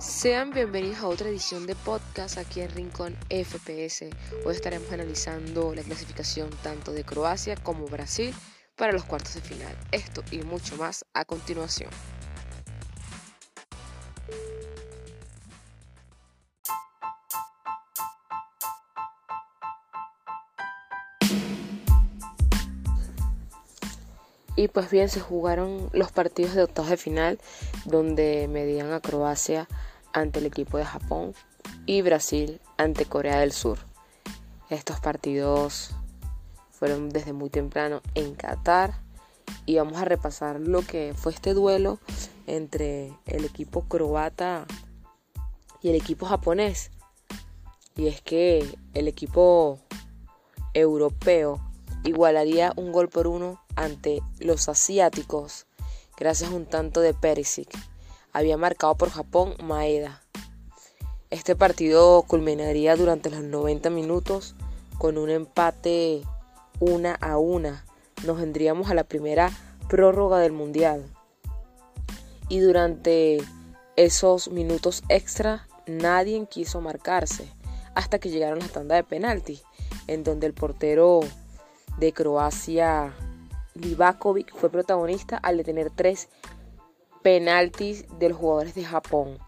Sean bienvenidos a otra edición de podcast aquí en Rincón FPS. Hoy estaremos analizando la clasificación tanto de Croacia como Brasil para los cuartos de final. Esto y mucho más a continuación. Y pues bien, se jugaron los partidos de octavos de final, donde medían a Croacia ante el equipo de Japón y Brasil ante Corea del Sur. Estos partidos fueron desde muy temprano en Qatar y vamos a repasar lo que fue este duelo entre el equipo croata y el equipo japonés. Y es que el equipo europeo igualaría un gol por uno ante los asiáticos gracias a un tanto de Perisic. Había marcado por Japón Maeda. Este partido culminaría durante los 90 minutos con un empate una a una. Nos vendríamos a la primera prórroga del Mundial. Y durante esos minutos extra nadie quiso marcarse hasta que llegaron las tandas de penalti, en donde el portero de Croacia, Livakovic, fue protagonista al detener tres penaltis de los jugadores de Japón.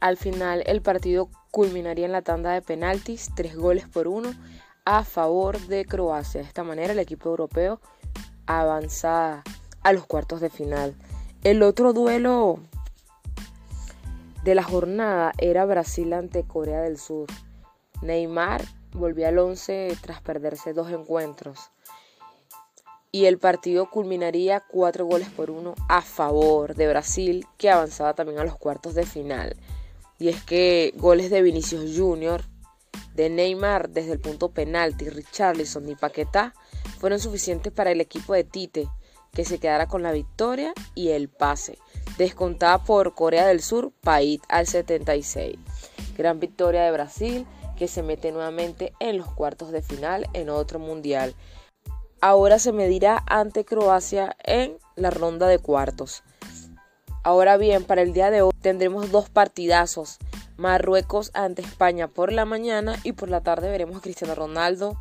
Al final el partido culminaría en la tanda de penaltis, tres goles por uno a favor de Croacia. De esta manera el equipo europeo avanza a los cuartos de final. El otro duelo de la jornada era Brasil ante Corea del Sur. Neymar volvió al 11 tras perderse dos encuentros y el partido culminaría cuatro goles por uno a favor de Brasil, que avanzaba también a los cuartos de final. Y es que goles de Vinicius Jr., de Neymar desde el punto penalti, Richarlison y Paquetá fueron suficientes para el equipo de Tite, que se quedara con la victoria y el pase. Descontada por Corea del Sur, Pait al 76. Gran victoria de Brasil, que se mete nuevamente en los cuartos de final en otro mundial ahora se medirá ante Croacia en la ronda de cuartos. Ahora bien, para el día de hoy tendremos dos partidazos. Marruecos ante España por la mañana y por la tarde veremos a Cristiano Ronaldo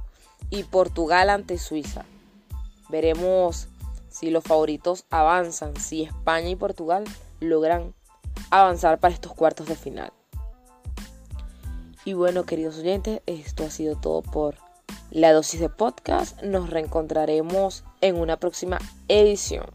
y Portugal ante Suiza. Veremos si los favoritos avanzan, si España y Portugal logran avanzar para estos cuartos de final. Y bueno, queridos oyentes, esto ha sido todo por la dosis de podcast. Nos reencontraremos en una próxima edición.